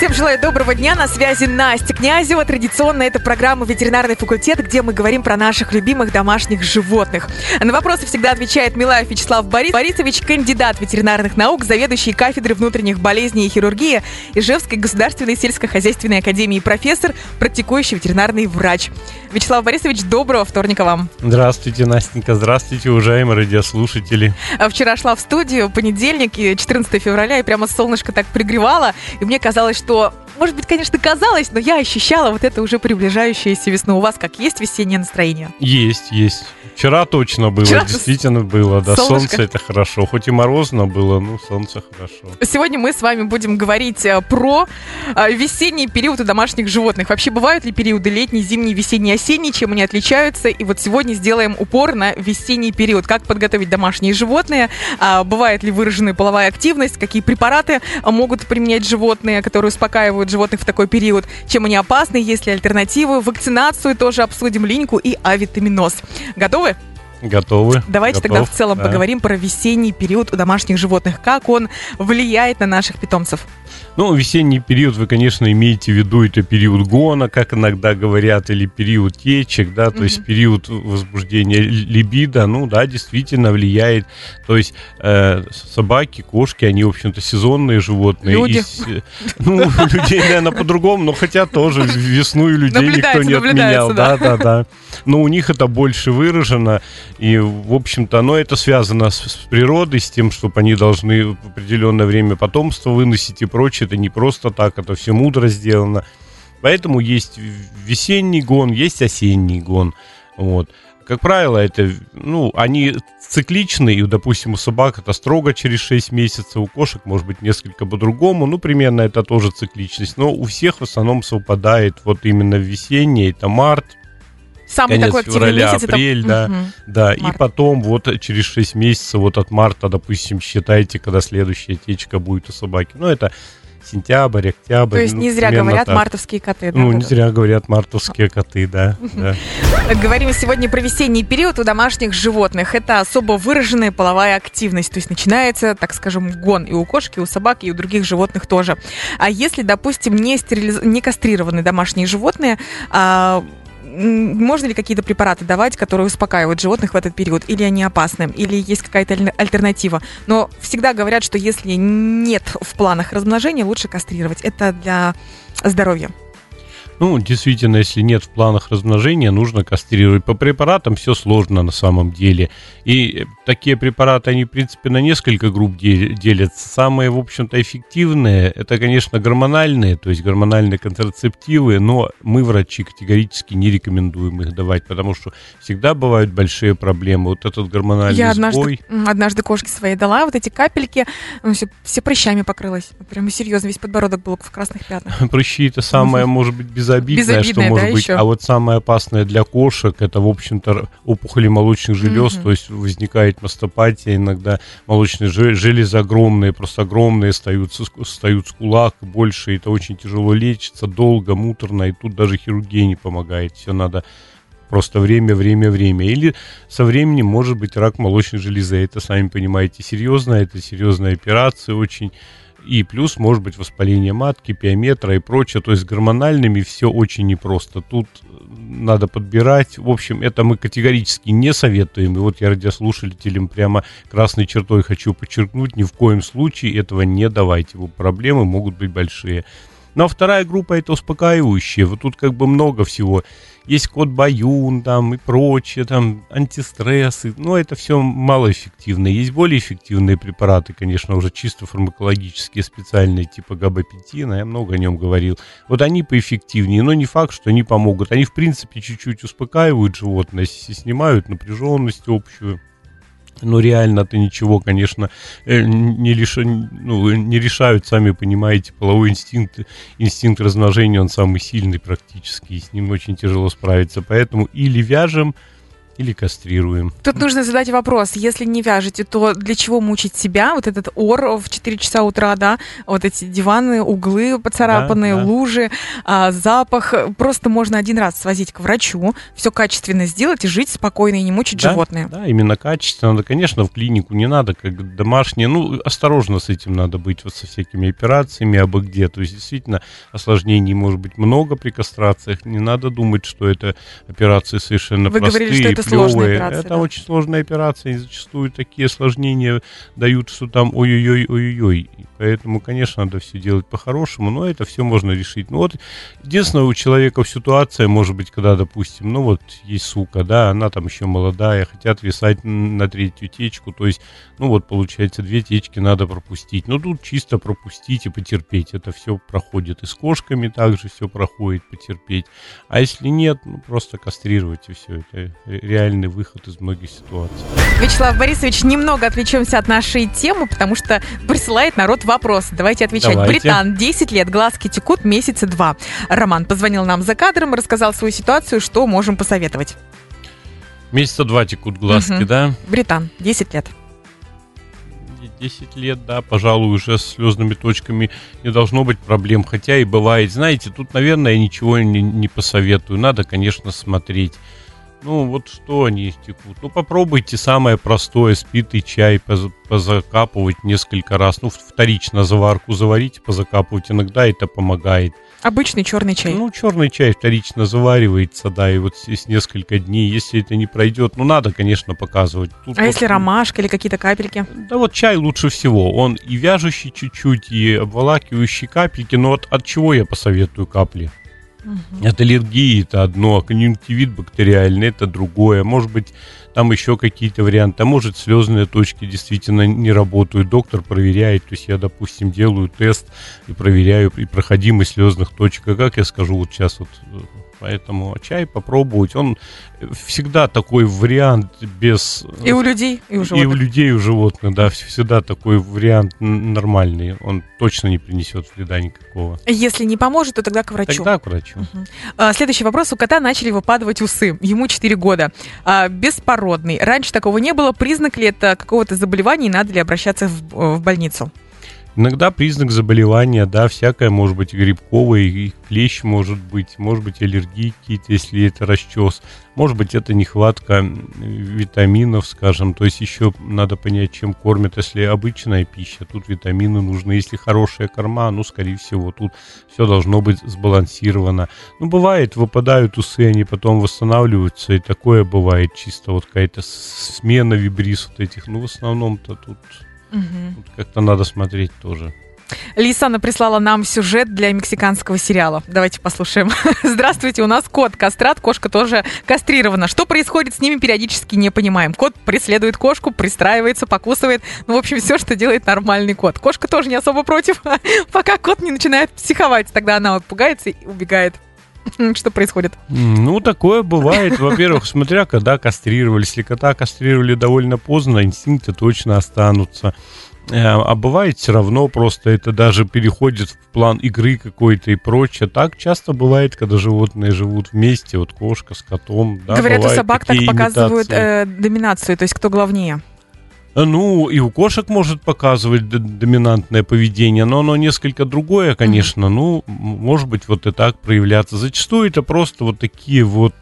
Всем желаю доброго дня. На связи Настя Князева. Традиционно это программа «Ветеринарный факультет», где мы говорим про наших любимых домашних животных. На вопросы всегда отвечает Милаев Вячеслав Борис. Борисович, кандидат ветеринарных наук, заведующий кафедры внутренних болезней и хирургии Ижевской государственной сельскохозяйственной академии профессор, практикующий ветеринарный врач. Вячеслав Борисович, доброго вторника вам. Здравствуйте, Настенька. Здравствуйте, уважаемые радиослушатели. А Вчера шла в студию, понедельник, 14 февраля, и прямо солнышко так пригревало, и мне казалось, что может быть, конечно, казалось, но я ощущала вот это уже приближающееся весну. У вас как есть весеннее настроение? Есть, есть. Вчера точно было, Вчера действительно было, да, солнышко. солнце это хорошо, хоть и морозно было, но солнце хорошо. Сегодня мы с вами будем говорить э, про э, весенний период у домашних животных. Вообще бывают ли периоды летний, зимний, весенний, осенний, чем они отличаются? И вот сегодня сделаем упор на весенний период. Как подготовить домашние животные? А, бывает ли выраженная половая активность? Какие препараты могут применять животные, которые успокаивают животных в такой период? Чем они опасны? Есть ли альтернативы? Вакцинацию тоже обсудим, линьку и авитаминоз. Готовы? Готовы. Давайте Готов, тогда в целом да. поговорим про весенний период у домашних животных. Как он влияет на наших питомцев? Ну, весенний период вы, конечно, имеете в виду это период гона, как иногда говорят, или период течек, да, то mm-hmm. есть период возбуждения либидо, ну, да, действительно влияет. То есть э, собаки, кошки, они, в общем-то, сезонные животные. Люди. И, ну, людей, наверное, по-другому, но хотя тоже весну и людей никто не отменял. Да, да, да. Но у них это больше выражено, и, в общем-то, оно это связано с, с природой, с тем, чтобы они должны в определенное время потомство выносить и прочее это не просто так, это все мудро сделано. Поэтому есть весенний гон, есть осенний гон. Вот. Как правило, это, ну, они цикличны, и, допустим, у собак это строго через 6 месяцев, у кошек может быть несколько по-другому, ну, примерно это тоже цикличность, но у всех в основном совпадает вот именно весенний, это март, Самый конец такой февраля, месяц апрель, это... да, угу. да, Март. и потом вот через 6 месяцев, вот от марта, допустим, считайте, когда следующая течка будет у собаки. Ну, это сентябрь, октябрь. То есть ну, не зря говорят так. мартовские коты. Да, ну, вот не это. зря говорят мартовские коты, да. да. Говорим сегодня про весенний период у домашних животных. Это особо выраженная половая активность. То есть начинается, так скажем, гон и у кошки, и у собак, и у других животных тоже. А если, допустим, не, стерилиз... не кастрированные домашние животные, а, можно ли какие-то препараты давать, которые успокаивают животных в этот период? Или они опасны? Или есть какая-то аль- альтернатива? Но всегда говорят, что если нет в планах размножения, лучше кастрировать. Это для здоровья. Ну, действительно, если нет в планах размножения, нужно кастрировать. По препаратам все сложно на самом деле. И такие препараты, они, в принципе, на несколько групп дел- делятся. Самые, в общем-то, эффективные, это, конечно, гормональные, то есть гормональные контрацептивы, но мы, врачи, категорически не рекомендуем их давать, потому что всегда бывают большие проблемы. Вот этот гормональный Я однажды, сбой... однажды кошке своей дала вот эти капельки, ну, все, все прыщами покрылась. Вот Прямо серьезно, весь подбородок был в красных пятнах. Прыщи это самое, может быть, безобидное, Безобидное, что может да, быть. еще? А вот самое опасное для кошек, это, в общем-то, опухоли молочных желез, Мгм. то есть возникает мастопатия, иногда молочные же- железы огромные, просто огромные, встают, встают с кулак, больше, это очень тяжело лечится, долго, муторно, и тут даже хирургия не помогает, все надо просто время, время, время. Или со временем может быть рак молочной железы. Это, сами понимаете, серьезно, это серьезная операция очень. И плюс может быть воспаление матки, пиометра и прочее. То есть гормональными все очень непросто. Тут надо подбирать. В общем, это мы категорически не советуем. И вот я радиослушателям прямо красной чертой хочу подчеркнуть, ни в коем случае этого не давайте. Вот проблемы могут быть большие. Ну а вторая группа это успокаивающие. Вот тут как бы много всего. Есть код Баюн там и прочее, там антистрессы. Но это все малоэффективно. Есть более эффективные препараты, конечно, уже чисто фармакологические, специальные, типа габапетина. Я много о нем говорил. Вот они поэффективнее, но не факт, что они помогут. Они, в принципе, чуть-чуть успокаивают животное, снимают напряженность общую. Но реально-то ничего, конечно, э, не, лиша- ну, не решают, сами понимаете, половой инстинкт, инстинкт размножения, он самый сильный практически, и с ним очень тяжело справиться. Поэтому или вяжем, или кастрируем. Тут нужно задать вопрос, если не вяжете, то для чего мучить себя? Вот этот ор в 4 часа утра, да, вот эти диваны, углы поцарапанные, Да, да. лужи, а, запах. Просто можно один раз свозить к врачу, все качественно сделать и жить спокойно и не мучить Да, животное. Да, именно качественно. Да, конечно, в клинику не надо, как домашнее. Ну, осторожно с этим надо быть, вот со всякими операциями, абы где. То есть, действительно, осложнений может быть много при кастрациях. Не надо думать, что это операции совершенно Вы простые, говорили, что это операция, Это да? очень сложная операция, и зачастую такие осложнения дают, что там ой-ой-ой. И Поэтому, конечно, надо все делать по-хорошему, но это все можно решить. Ну вот, единственное, у человека ситуация, может быть, когда, допустим, ну вот есть сука, да, она там еще молодая, хотят висать на третью течку, то есть, ну вот, получается, две течки надо пропустить. Ну тут чисто пропустить и потерпеть, это все проходит. И с кошками также все проходит, потерпеть. А если нет, ну просто кастрировать и все. Это реальный выход из многих ситуаций. Вячеслав Борисович, немного отвлечемся от нашей темы, потому что присылает народ вопросы. Давайте отвечать. Давайте. Британ, 10 лет, глазки текут, месяца два. Роман позвонил нам за кадром, рассказал свою ситуацию, что можем посоветовать. Месяца два текут глазки, Мгм. да? Британ, 10 лет. 10 лет, да, пожалуй, уже с слезными точками не должно быть проблем. Хотя и бывает, знаете, тут, наверное, я ничего не, не посоветую. Надо, конечно, смотреть. Ну, вот что они текут. Ну, попробуйте самое простое, спитый чай поз- позакапывать несколько раз. Ну, вторично заварку заварите, позакапывать. Иногда это помогает. Обычный черный чай. Ну, черный чай вторично заваривается, да, и вот здесь несколько дней. Если это не пройдет, ну, надо, конечно, показывать. Тут а вот, если ромашка или какие-то капельки? да вот чай лучше всего. Он и вяжущий чуть-чуть, и обволакивающий капельки. Но вот от чего я посоветую капли? От аллергии это одно, а конъюнктивит бактериальный это другое. Может быть, там еще какие-то варианты. А может, слезные точки действительно не работают. Доктор проверяет. То есть я, допустим, делаю тест и проверяю и проходимость слезных точек. А как я скажу вот сейчас вот э, Поэтому чай попробовать. Он всегда такой вариант без... И у людей, и у И у животных. людей, и у животных, да, всегда такой вариант нормальный. Он точно не принесет вреда никакого. Если не поможет, то тогда к врачу. Тогда к врачу. А, Следующий вопрос. У кота начали выпадывать усы. Ему 4 года. А, Беспородный. Раньше такого не было. Признак ли это какого-то заболевания и надо ли обращаться в, в больницу? Иногда признак заболевания, да, всякое может быть грибковое, и клещ может быть, может быть аллергии какие-то, если это расчес, может быть это нехватка витаминов, скажем, то есть еще надо понять, чем кормят, если обычная пища, тут витамины нужны, если хорошая корма, ну, скорее всего, тут все должно быть сбалансировано. Ну, бывает, выпадают усы, они потом восстанавливаются, и такое бывает, чисто вот какая-то смена вибрис вот этих, ну, в основном-то тут, тут как-то надо смотреть тоже. Лисана прислала нам сюжет для мексиканского сериала. Давайте послушаем. Здравствуйте, у нас кот кастрат, кошка тоже кастрирована. Что происходит с ними, периодически не понимаем. Кот преследует кошку, пристраивается, покусывает. Ну, в общем, все, что делает нормальный кот. Кошка тоже не особо против, пока кот не начинает психовать. Тогда она вот пугается и убегает. Что происходит? Ну, такое бывает. Во-первых, смотря когда кастрировали. Если кота кастрировали довольно поздно, инстинкты точно останутся. Э, А бывает все равно, просто это даже переходит в план игры какой-то и прочее. Так часто бывает, когда животные живут вместе, вот кошка с котом. Да, Говорят, у собак так показывают э, доминацию, то есть кто главнее. А, Ну, и у кошек может показывать доминантное поведение, но оно несколько другое, конечно. Ну, м- может быть, вот и так проявляться. Зачастую это просто вот такие вот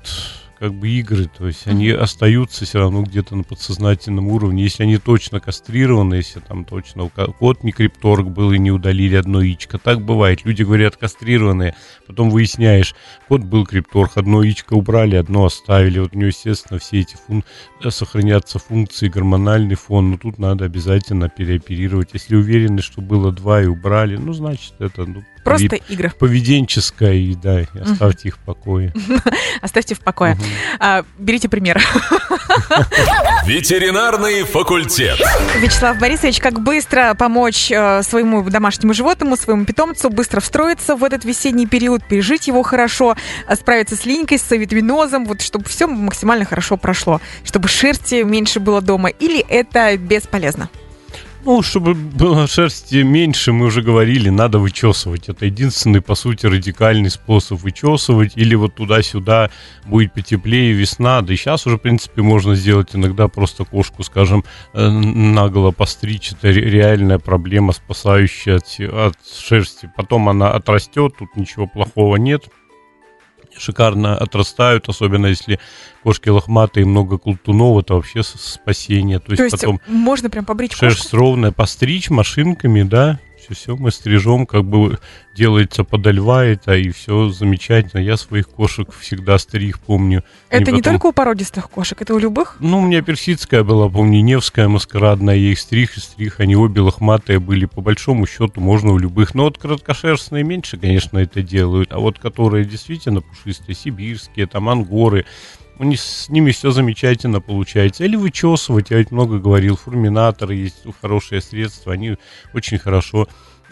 как бы игры, то есть они остаются все равно где-то на подсознательном уровне. Если они точно кастрированы, если там точно у ко- кот не крипторг был и не удалили одно яичко, так бывает. Люди говорят кастрированные, потом выясняешь, кот был крипторг, одно яичко убрали, одно оставили. Вот у него, естественно, все эти фун э, сохранятся функции, гормональный фон, но тут надо обязательно переоперировать. Если уверены, что было два и убрали, ну, значит, это ну, Просто пови- игры. поведенческое, и да, и оставьте их в покое. Оставьте в покое. А, берите пример. Ветеринарный факультет. Вячеслав Борисович, как быстро помочь э, своему домашнему животному, своему питомцу быстро встроиться в этот весенний период, пережить его хорошо, э, справиться с линькой, с витаминозом, вот чтобы все максимально хорошо прошло, чтобы шерсти меньше было дома, или это бесполезно? Ну, чтобы было шерсти меньше, мы уже говорили, надо вычесывать. Это единственный, по сути, радикальный способ вычесывать. Или вот туда-сюда будет потеплее весна. Да и сейчас уже, в принципе, можно сделать иногда просто кошку, скажем, э, наголо постричь. Это реальная проблема, спасающая от, от шерсти. Потом она отрастет, тут ничего плохого нет шикарно отрастают, особенно если кошки лохматые, много колтунов, это вообще спасение. То есть, То есть потом можно прям побрить шерсть кошку? ровная, постричь машинками, да, все, все мы стрижем, как бы делается подо льва это, и все замечательно. Я своих кошек всегда стриг, помню. Это не потом... только у породистых кошек, это у любых? Ну, у меня персидская была, помню, Невская, маскарадная, я их стриг и стриг, они обе лохматые были, по большому счету можно у любых. Но вот краткошерстные меньше, конечно, это делают, а вот которые действительно пушистые, сибирские, там ангоры, у них, с ними все замечательно получается. Или вычесывать, я ведь много говорил, фурминаторы есть хорошие средства, они очень хорошо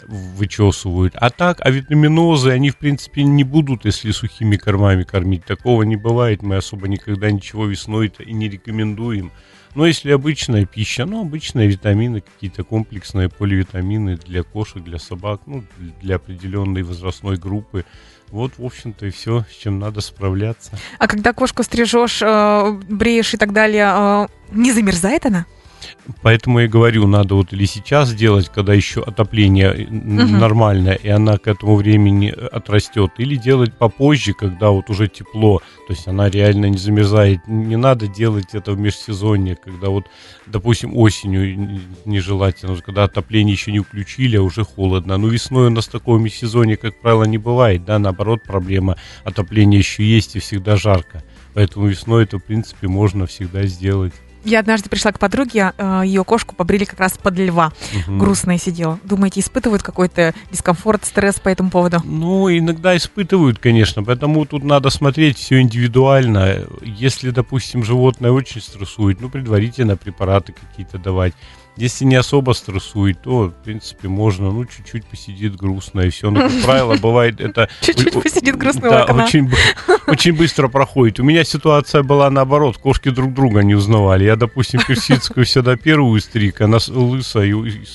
вычесывают. А так, а витаминозы, они, в принципе, не будут, если сухими кормами кормить. Такого не бывает. Мы особо никогда ничего весной-то и не рекомендуем. Но если обычная пища, ну, обычные витамины, какие-то комплексные поливитамины для кошек, для собак, ну, для определенной возрастной группы, вот, в общем-то, и все, с чем надо справляться. А когда кошку стрижешь, э, бреешь и так далее, э, не замерзает она? Поэтому я говорю, надо вот или сейчас делать, когда еще отопление угу. нормальное, и она к этому времени отрастет, или делать попозже, когда вот уже тепло, то есть она реально не замерзает. Не надо делать это в межсезонье, когда вот, допустим, осенью нежелательно, когда отопление еще не включили, а уже холодно. Ну, весной у нас такого межсезонья, как правило, не бывает, да, наоборот, проблема отопления еще есть и всегда жарко. Поэтому весной это, в принципе, можно всегда сделать. Я однажды пришла к подруге, э, ее кошку побрили как раз под льва. Угу. Грустная сидела. Думаете, испытывают какой-то дискомфорт, стресс по этому поводу? Ну, иногда испытывают, конечно. Поэтому тут надо смотреть все индивидуально. Если, допустим, животное очень стрессует, ну, предварительно препараты какие-то давать. Если не особо стрессует, то, в принципе, можно, ну, чуть-чуть посидит грустно, и все. Но, как правило, бывает это... Чуть-чуть посидит грустно Да, очень, очень быстро проходит. У меня ситуация была наоборот, кошки друг друга не узнавали. Я, допустим, персидскую всегда первую стриг, она лысая, и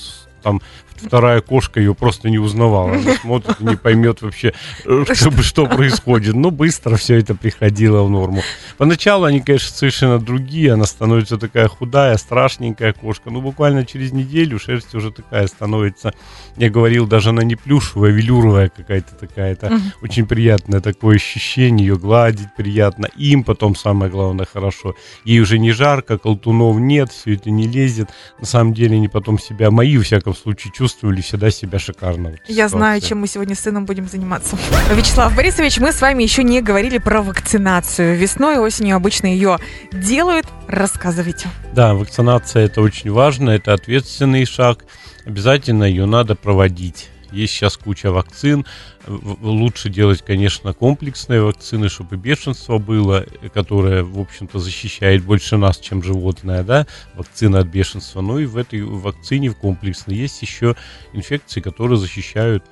там вторая кошка ее просто не узнавала. Она смотрит, не поймет вообще, э, что, что происходит. Но быстро все это приходило в норму. Поначалу они, конечно, совершенно другие. Она становится такая худая, страшненькая кошка. Ну, буквально через неделю шерсть уже такая становится. Я говорил, даже она не плюшевая, а велюровая какая-то такая. Это очень приятное такое ощущение. Ее гладить приятно. Им потом самое главное хорошо. Ей уже не жарко, колтунов нет, все это не лезет. На самом деле они потом себя, мои, во всяком случае, чувствуют чувствовали всегда себя шикарно. Я знаю, чем мы сегодня с сыном будем заниматься. Вячеслав Борисович, мы с вами еще не говорили про вакцинацию. Весной и осенью обычно ее делают. Рассказывайте. Да, вакцинация это очень важно, это ответственный шаг. Обязательно ее надо проводить. Есть сейчас куча вакцин. Лучше делать, конечно, комплексные вакцины, чтобы бешенство было, которое, в общем-то, защищает больше нас, чем животное, да, вакцина от бешенства. Ну и в этой вакцине в комплексной есть еще инфекции, которые защищают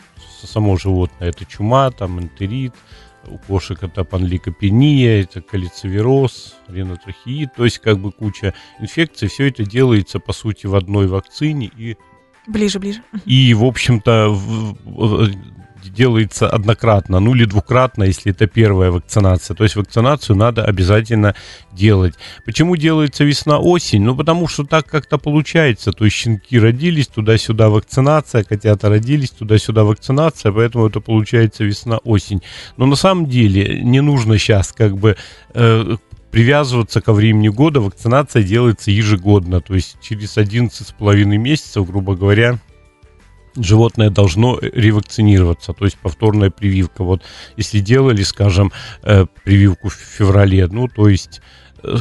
само животное. Это чума, там энтерит, у кошек это панликопения, это калицевироз, ренотрахеид, то есть как бы куча инфекций. Все это делается, по сути, в одной вакцине и Ближе, ближе. И, в общем-то, делается однократно, ну или двукратно, если это первая вакцинация. То есть вакцинацию надо обязательно делать. Почему делается весна-осень? Ну, потому что так как-то получается. То есть щенки родились, туда-сюда вакцинация, котята родились, туда-сюда вакцинация, поэтому это получается весна-осень. Но на самом деле не нужно сейчас как бы э, привязываться ко времени года, вакцинация делается ежегодно, то есть через 11,5 месяцев, грубо говоря, животное должно ревакцинироваться, то есть повторная прививка. Вот если делали, скажем, э, прививку в феврале, ну, то есть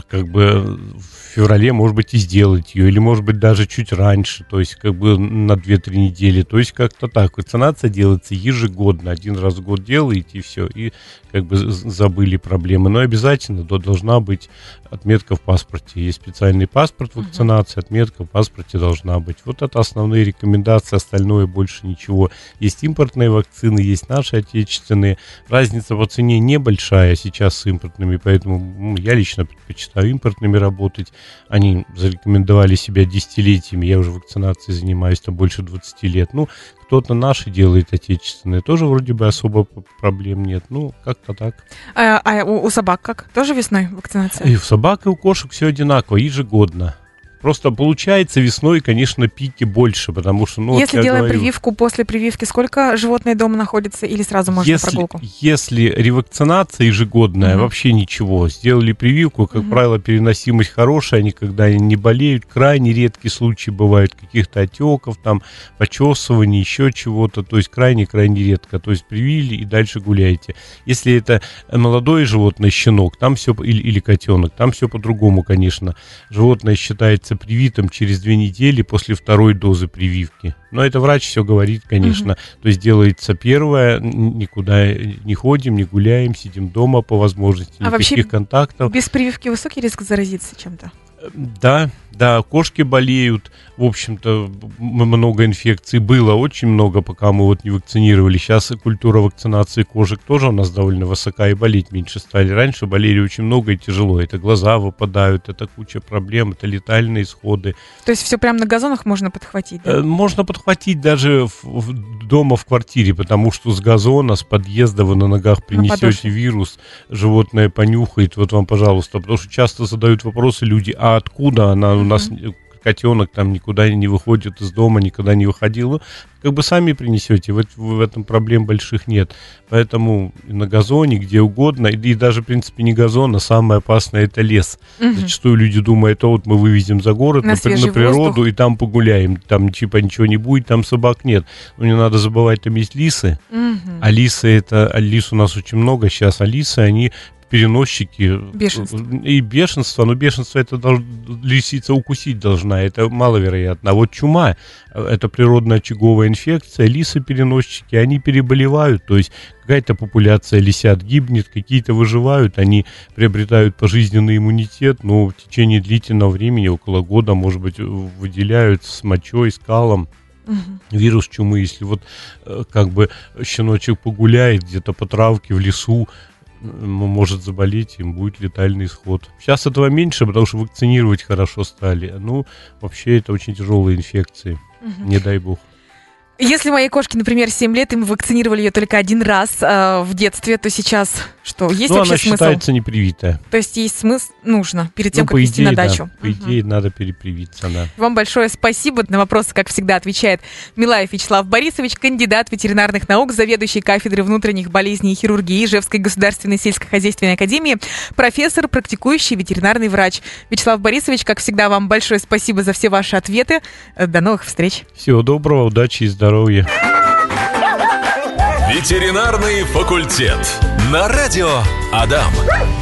как бы в феврале, может быть, и сделать ее, или, может быть, даже чуть раньше, то есть как бы на 2-3 недели, то есть как-то так. Вакцинация делается ежегодно, один раз в год делаете, и все, и как бы забыли проблемы. Но обязательно то должна быть отметка в паспорте. Есть специальный паспорт вакцинации, отметка в паспорте должна быть. Вот это основные рекомендации, остальное больше ничего. Есть импортные вакцины, есть наши отечественные. Разница по цене небольшая сейчас с импортными, поэтому я лично предпочитаю импортными работать. Они зарекомендовали себя десятилетиями. Я уже вакцинацией занимаюсь там больше 20 лет. Ну, кто-то наши делает отечественные. Тоже вроде бы особо проблем нет. Ну, как-то так. А, а у, у собак как? Тоже весной вакцинация? И у собак, и у кошек все одинаково, ежегодно. Просто получается весной, конечно, пики больше, потому что... Ну, если вот делаем говорю, прививку, после прививки сколько животное дома находится или сразу можно если, прогулку? Если ревакцинация ежегодная, угу. вообще ничего. Сделали прививку, как угу. правило, переносимость хорошая, они не болеют. Крайне редкие случаи бывают каких-то отеков, там, почесываний, еще чего-то. То есть крайне-крайне редко. То есть привили и дальше гуляете. Если это молодое животное, щенок, там все, или, или котенок, там все по-другому, конечно. Животное считается является привитым через две недели после второй дозы прививки. Но это врач все говорит, конечно. Угу. То есть делается первое, никуда не ходим, не гуляем, сидим дома по возможности, а никаких контактов. Без прививки высокий риск заразиться чем-то? Да, да, кошки болеют. В общем-то, много инфекций было, очень много, пока мы вот не вакцинировали. Сейчас культура вакцинации кошек тоже у нас довольно высока, и болеть меньше стали. Раньше болели очень много и тяжело. Это глаза выпадают, это куча проблем, это летальные исходы. То есть все прямо на газонах можно подхватить? Да? Э, можно подхватить даже в, в, дома в квартире, потому что с газона, с подъезда вы на ногах принесете на вирус, животное понюхает, вот вам, пожалуйста. Потому что часто задают вопросы люди, а откуда она у нас котенок там никуда не выходит из дома, никогда не выходил. Ну, как бы сами принесете, в, в этом проблем больших нет. Поэтому на газоне, где угодно, и, и даже, в принципе, не газон, а самое опасное это лес. Угу. Зачастую люди думают, о, вот мы вывезем за город, на, на, на природу, воздух. и там погуляем. Там типа ничего не будет, там собак нет. Но не надо забывать, там есть лисы. Угу. А лисы это, а лис у нас очень много сейчас, а лисы, они переносчики. Бешенство. И бешенство. Но бешенство это долж, лисица укусить должна. Это маловероятно. А вот чума, это природная очаговая инфекция. Лисы-переносчики, они переболевают. То есть какая-то популяция лисят гибнет, какие-то выживают. Они приобретают пожизненный иммунитет. Но в течение длительного времени, около года, может быть, выделяют с мочой, с калом. Угу. Вирус чумы, если вот э, как бы щеночек погуляет где-то по травке в лесу, может заболеть, им будет летальный исход. Сейчас этого меньше, потому что вакцинировать хорошо стали. Ну, вообще это очень тяжелые инфекции. Угу. Не дай бог. Если моей кошке, например, 7 лет, и мы вакцинировали ее только один раз э, в детстве, то сейчас что? Есть ну, вообще она смысл? считается непривитая. То есть есть смысл, нужно, перед тем, ну, как идее, идти на дачу. Да. По угу. идее, надо перепривиться, да. Вам большое спасибо. На вопросы, как всегда, отвечает Милаев Вячеслав Борисович, кандидат ветеринарных наук, заведующий кафедрой внутренних болезней и хирургии Ижевской государственной сельскохозяйственной академии, профессор, практикующий ветеринарный врач. Вячеслав Борисович, как всегда, вам большое спасибо за все ваши ответы. До новых встреч. Всего доброго, удачи и здоровья здоровья. Ветеринарный факультет. На радио Адам.